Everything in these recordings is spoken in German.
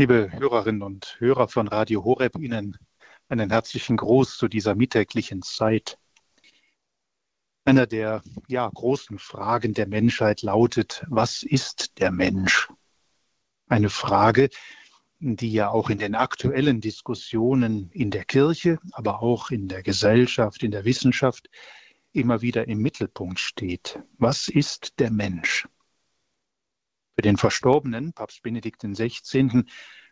Liebe Hörerinnen und Hörer von Radio Horeb, Ihnen einen herzlichen Gruß zu dieser mittäglichen Zeit. Einer der ja, großen Fragen der Menschheit lautet, was ist der Mensch? Eine Frage, die ja auch in den aktuellen Diskussionen in der Kirche, aber auch in der Gesellschaft, in der Wissenschaft immer wieder im Mittelpunkt steht. Was ist der Mensch? Für den Verstorbenen, Papst Benedikt XVI.,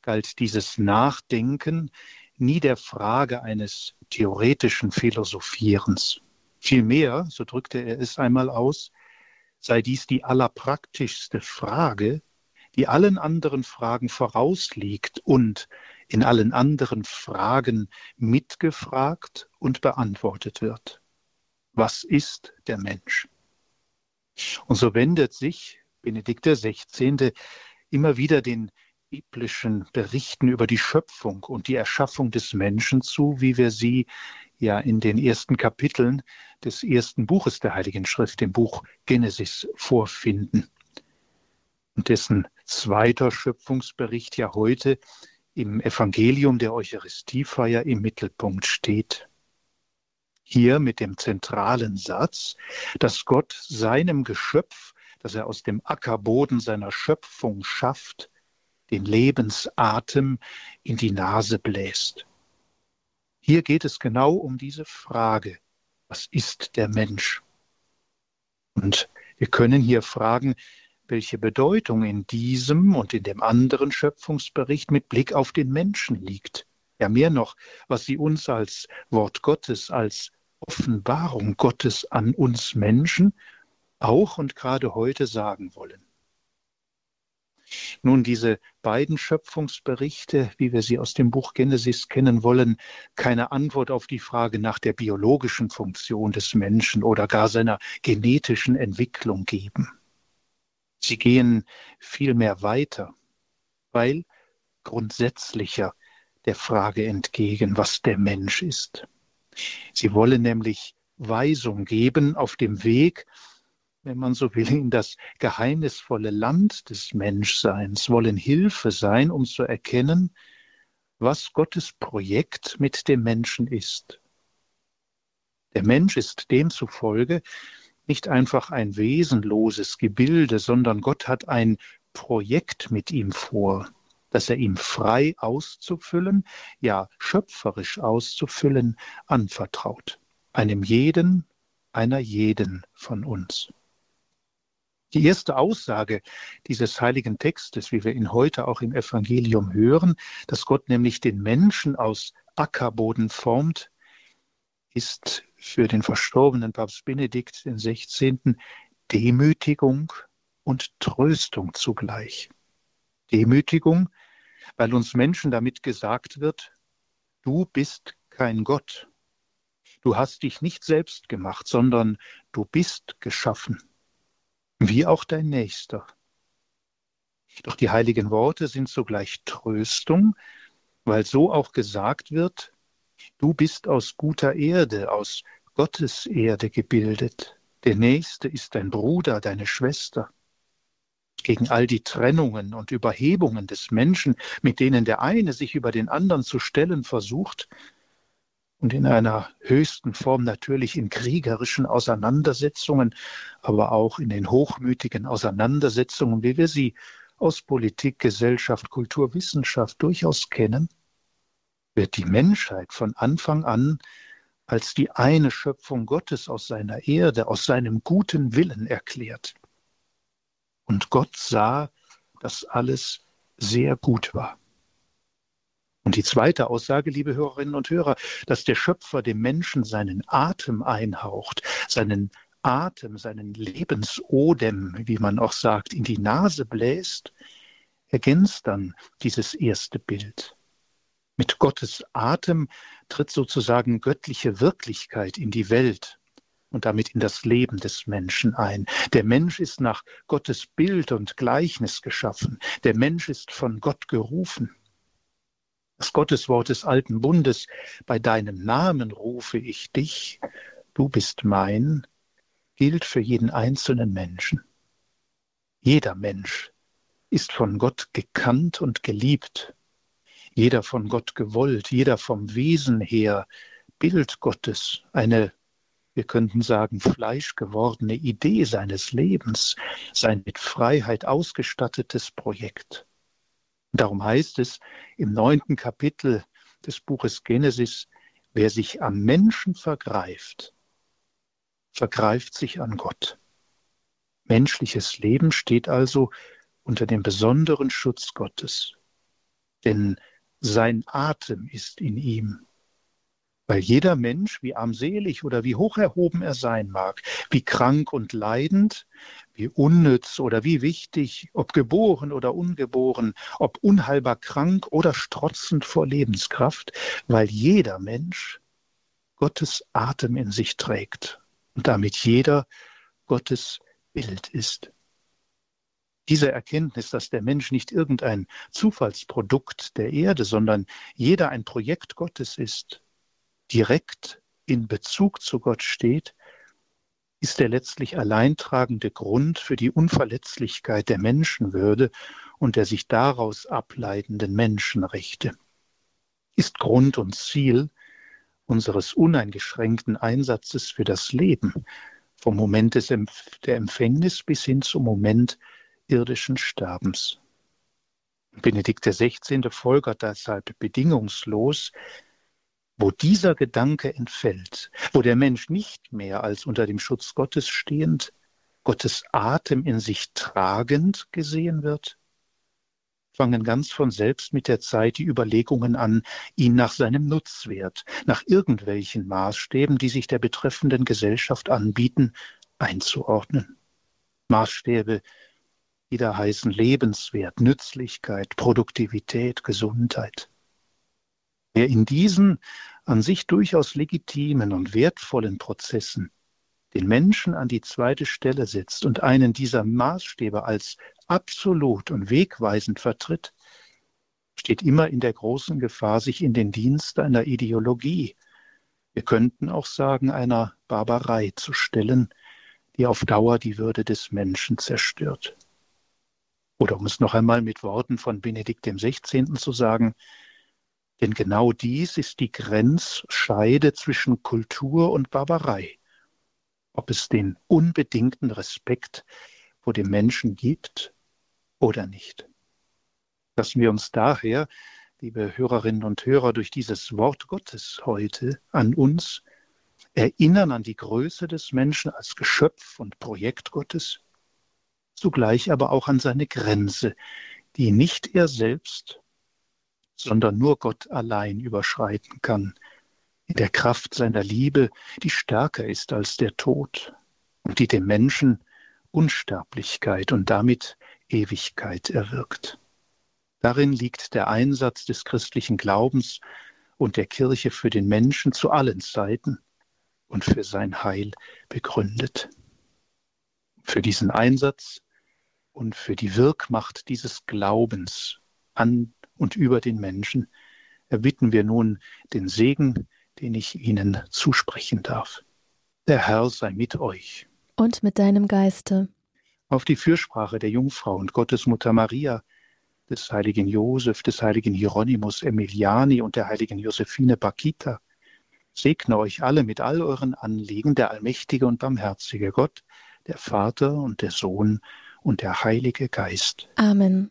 galt dieses Nachdenken nie der Frage eines theoretischen Philosophierens. Vielmehr, so drückte er es einmal aus, sei dies die allerpraktischste Frage, die allen anderen Fragen vorausliegt und in allen anderen Fragen mitgefragt und beantwortet wird. Was ist der Mensch? Und so wendet sich Benedikt XVI. immer wieder den biblischen Berichten über die Schöpfung und die Erschaffung des Menschen zu, wie wir sie ja in den ersten Kapiteln des ersten Buches der Heiligen Schrift, dem Buch Genesis, vorfinden. Und dessen zweiter Schöpfungsbericht ja heute im Evangelium der Eucharistiefeier im Mittelpunkt steht. Hier mit dem zentralen Satz, dass Gott seinem Geschöpf dass er aus dem Ackerboden seiner Schöpfung schafft, den Lebensatem in die Nase bläst. Hier geht es genau um diese Frage, was ist der Mensch? Und wir können hier fragen, welche Bedeutung in diesem und in dem anderen Schöpfungsbericht mit Blick auf den Menschen liegt. Ja, mehr noch, was sie uns als Wort Gottes, als Offenbarung Gottes an uns Menschen auch und gerade heute sagen wollen. Nun, diese beiden Schöpfungsberichte, wie wir sie aus dem Buch Genesis kennen wollen, keine Antwort auf die Frage nach der biologischen Funktion des Menschen oder gar seiner genetischen Entwicklung geben. Sie gehen vielmehr weiter, weil grundsätzlicher der Frage entgegen, was der Mensch ist. Sie wollen nämlich Weisung geben auf dem Weg, wenn man so will, in das geheimnisvolle Land des Menschseins, wollen Hilfe sein, um zu erkennen, was Gottes Projekt mit dem Menschen ist. Der Mensch ist demzufolge nicht einfach ein wesenloses Gebilde, sondern Gott hat ein Projekt mit ihm vor, das er ihm frei auszufüllen, ja schöpferisch auszufüllen, anvertraut. Einem jeden, einer jeden von uns. Die erste Aussage dieses heiligen Textes, wie wir ihn heute auch im Evangelium hören, dass Gott nämlich den Menschen aus Ackerboden formt, ist für den verstorbenen Papst Benedikt den 16. Demütigung und Tröstung zugleich. Demütigung, weil uns Menschen damit gesagt wird, du bist kein Gott. Du hast dich nicht selbst gemacht, sondern du bist geschaffen wie auch dein Nächster. Doch die heiligen Worte sind sogleich Tröstung, weil so auch gesagt wird, du bist aus guter Erde, aus Gottes Erde gebildet. Der Nächste ist dein Bruder, deine Schwester. Gegen all die Trennungen und Überhebungen des Menschen, mit denen der eine sich über den anderen zu stellen versucht, und in einer höchsten Form natürlich in kriegerischen Auseinandersetzungen, aber auch in den hochmütigen Auseinandersetzungen, wie wir sie aus Politik, Gesellschaft, Kultur, Wissenschaft durchaus kennen, wird die Menschheit von Anfang an als die eine Schöpfung Gottes aus seiner Erde, aus seinem guten Willen erklärt. Und Gott sah, dass alles sehr gut war. Und die zweite Aussage, liebe Hörerinnen und Hörer, dass der Schöpfer dem Menschen seinen Atem einhaucht, seinen Atem, seinen Lebensodem, wie man auch sagt, in die Nase bläst, ergänzt dann dieses erste Bild. Mit Gottes Atem tritt sozusagen göttliche Wirklichkeit in die Welt und damit in das Leben des Menschen ein. Der Mensch ist nach Gottes Bild und Gleichnis geschaffen. Der Mensch ist von Gott gerufen. Das Gotteswort des alten Bundes, bei deinem Namen rufe ich dich, du bist mein, gilt für jeden einzelnen Menschen. Jeder Mensch ist von Gott gekannt und geliebt. Jeder von Gott gewollt, jeder vom Wesen her Bild Gottes, eine, wir könnten sagen, fleischgewordene Idee seines Lebens, sein mit Freiheit ausgestattetes Projekt. Darum heißt es im neunten Kapitel des Buches Genesis, wer sich am Menschen vergreift, vergreift sich an Gott. Menschliches Leben steht also unter dem besonderen Schutz Gottes, denn sein Atem ist in ihm. Weil jeder Mensch, wie armselig oder wie hoch erhoben er sein mag, wie krank und leidend, wie unnütz oder wie wichtig, ob geboren oder ungeboren, ob unheilbar krank oder strotzend vor Lebenskraft, weil jeder Mensch Gottes Atem in sich trägt und damit jeder Gottes Bild ist. Diese Erkenntnis, dass der Mensch nicht irgendein Zufallsprodukt der Erde, sondern jeder ein Projekt Gottes ist, direkt in Bezug zu Gott steht, ist der letztlich alleintragende Grund für die Unverletzlichkeit der Menschenwürde und der sich daraus ableitenden Menschenrechte. Ist Grund und Ziel unseres uneingeschränkten Einsatzes für das Leben, vom Moment des der Empfängnis bis hin zum Moment irdischen Sterbens. Benedikt XVI. folgert deshalb bedingungslos, wo dieser Gedanke entfällt, wo der Mensch nicht mehr als unter dem Schutz Gottes stehend, Gottes Atem in sich tragend gesehen wird, fangen ganz von selbst mit der Zeit die Überlegungen an, ihn nach seinem Nutzwert, nach irgendwelchen Maßstäben, die sich der betreffenden Gesellschaft anbieten, einzuordnen. Maßstäbe, die da heißen Lebenswert, Nützlichkeit, Produktivität, Gesundheit. Wer in diesen an sich durchaus legitimen und wertvollen Prozessen den Menschen an die zweite Stelle setzt und einen dieser Maßstäbe als absolut und wegweisend vertritt, steht immer in der großen Gefahr, sich in den Dienst einer Ideologie, wir könnten auch sagen einer Barbarei zu stellen, die auf Dauer die Würde des Menschen zerstört. Oder um es noch einmal mit Worten von Benedikt XVI. zu sagen, denn genau dies ist die Grenzscheide zwischen Kultur und Barbarei. Ob es den unbedingten Respekt vor dem Menschen gibt oder nicht. Lassen wir uns daher, liebe Hörerinnen und Hörer, durch dieses Wort Gottes heute an uns erinnern an die Größe des Menschen als Geschöpf und Projekt Gottes, zugleich aber auch an seine Grenze, die nicht er selbst sondern nur Gott allein überschreiten kann, in der Kraft seiner Liebe, die stärker ist als der Tod und die dem Menschen Unsterblichkeit und damit Ewigkeit erwirkt. Darin liegt der Einsatz des christlichen Glaubens und der Kirche für den Menschen zu allen Zeiten und für sein Heil begründet. Für diesen Einsatz und für die Wirkmacht dieses Glaubens an und über den Menschen, erbitten wir nun den Segen, den ich Ihnen zusprechen darf. Der Herr sei mit euch. Und mit deinem Geiste. Auf die Fürsprache der Jungfrau und Gottesmutter Maria, des heiligen Josef, des heiligen Hieronymus Emiliani und der heiligen Josephine Bakita, segne euch alle mit all euren Anliegen der allmächtige und barmherzige Gott, der Vater und der Sohn und der Heilige Geist. Amen.